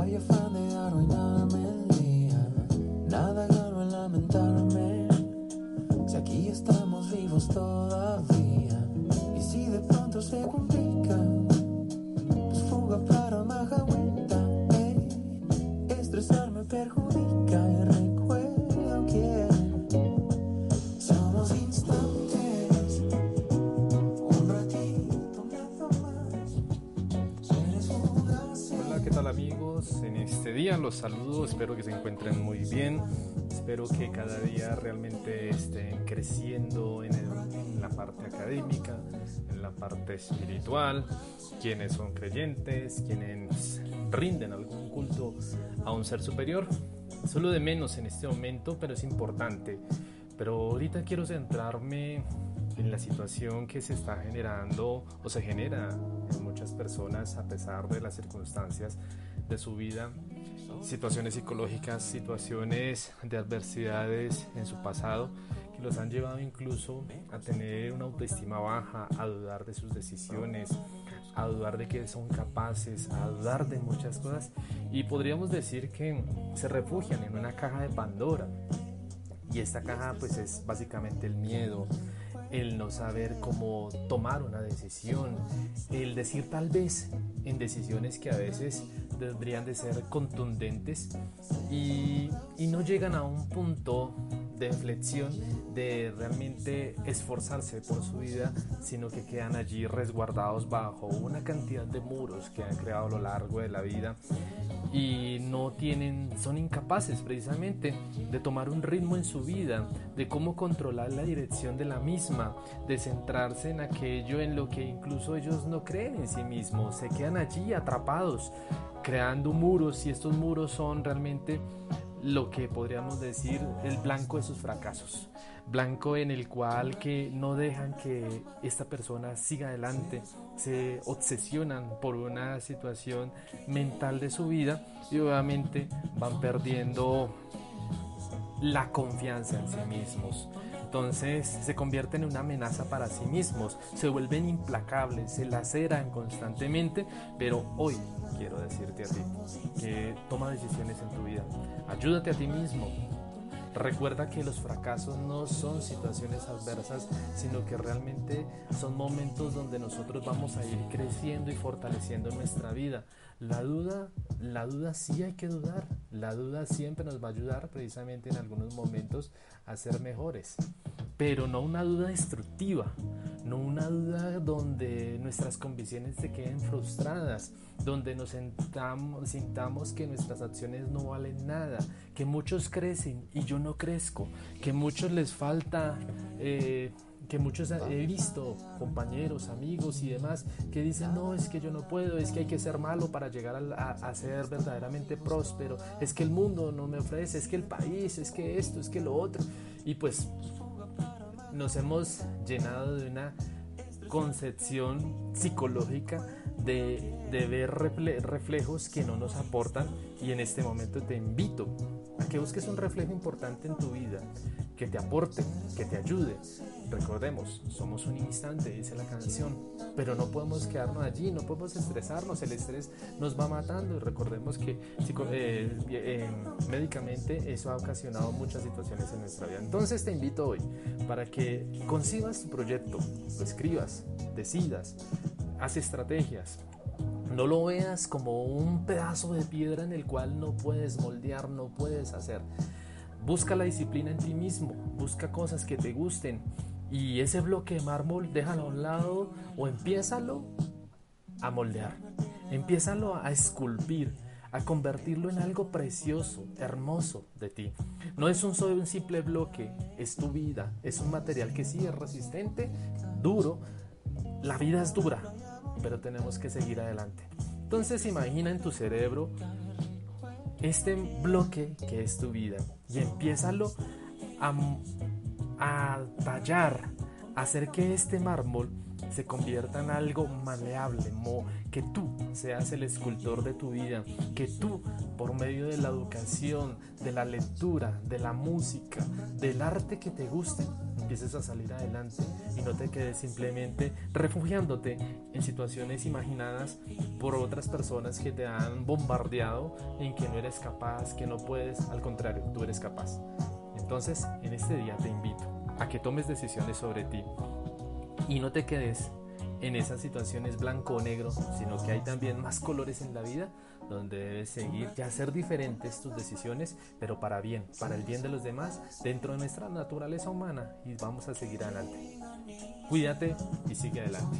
vaya afán de arruinarme el día. Nada gano en lamentarme, si aquí estamos vivos todavía. Y si de pronto se complica, Hola, ¿qué tal amigos? En este día los saludo, espero que se encuentren muy bien, espero que cada día realmente estén creciendo en, el- en la parte académica, en la parte espiritual, quienes son creyentes, quienes rinden algún culto a un ser superior. Solo de menos en este momento, pero es importante. Pero ahorita quiero centrarme en la situación que se está generando o se genera en muchas personas a pesar de las circunstancias de su vida, situaciones psicológicas, situaciones de adversidades en su pasado que los han llevado incluso a tener una autoestima baja, a dudar de sus decisiones, a dudar de que son capaces, a dudar de muchas cosas. Y podríamos decir que se refugian en una caja de Pandora. Y esta caja pues es básicamente el miedo, el no saber cómo tomar una decisión, el decir tal vez en decisiones que a veces deberían de ser contundentes y, y no llegan a un punto de inflexión de realmente esforzarse por su vida, sino que quedan allí resguardados bajo una cantidad de muros que han creado a lo largo de la vida y no tienen, son incapaces precisamente de tomar un ritmo en su vida, de cómo controlar la dirección de la misma, de centrarse en aquello en lo que incluso ellos no creen en sí mismos, se quedan allí atrapados, creando muros y estos muros son realmente lo que podríamos decir el blanco de sus fracasos, blanco en el cual que no dejan que esta persona siga adelante, se obsesionan por una situación mental de su vida y obviamente van perdiendo la confianza en sí mismos. Entonces se convierten en una amenaza para sí mismos, se vuelven implacables, se laceran constantemente, pero hoy quiero decirte a ti que toma decisiones en tu vida, ayúdate a ti mismo. Recuerda que los fracasos no son situaciones adversas, sino que realmente son momentos donde nosotros vamos a ir creciendo y fortaleciendo nuestra vida. La duda, la duda sí hay que dudar. La duda siempre nos va a ayudar precisamente en algunos momentos a ser mejores. Pero no una duda destructiva, no una duda donde nuestras convicciones se queden frustradas, donde nos sentamos, sintamos que nuestras acciones no valen nada, que muchos crecen y yo no crezco, que muchos les falta... eh, que muchos he visto, compañeros, amigos y demás, que dicen, no, es que yo no puedo, es que hay que ser malo para llegar a, a- ser verdaderamente próspero, es que el mundo no me ofrece, es que el país, es que esto, es que lo otro. Y pues nos hemos llenado de una concepción psicológica de, de ver refle- reflejos que no nos aportan y en este momento te invito a que busques un reflejo importante en tu vida, que te aporte, que te ayude. Recordemos, somos un instante, dice la canción, pero no podemos quedarnos allí, no podemos estresarnos, el estrés nos va matando recordemos que eh, eh, médicamente eso ha ocasionado muchas situaciones en nuestra vida. Entonces te invito hoy para que concibas tu proyecto, lo escribas, decidas, haz estrategias, no lo veas como un pedazo de piedra en el cual no puedes moldear, no puedes hacer. Busca la disciplina en ti mismo, busca cosas que te gusten y ese bloque de mármol déjalo a un lado o empiézalo a moldear, empiézalo a esculpir, a convertirlo en algo precioso, hermoso de ti. No es un solo simple bloque, es tu vida, es un material que sí es resistente, duro. La vida es dura, pero tenemos que seguir adelante. Entonces imagina en tu cerebro este bloque que es tu vida y empiézalo a, a tallar, hacer que este mármol se convierta en algo maleable, que tú seas el escultor de tu vida, que tú por medio de la educación, de la lectura, de la música, del arte que te guste, empieces a salir adelante y no te quedes simplemente refugiándote en situaciones imaginadas por otras personas que te han bombardeado en que no eres capaz, que no puedes, al contrario, tú eres capaz. Entonces, en este día te invito a que tomes decisiones sobre ti y no te quedes en esas situaciones blanco o negro, sino que hay también más colores en la vida donde debes seguir y hacer diferentes tus decisiones, pero para bien, para el bien de los demás, dentro de nuestra naturaleza humana y vamos a seguir adelante. Cuídate y sigue adelante.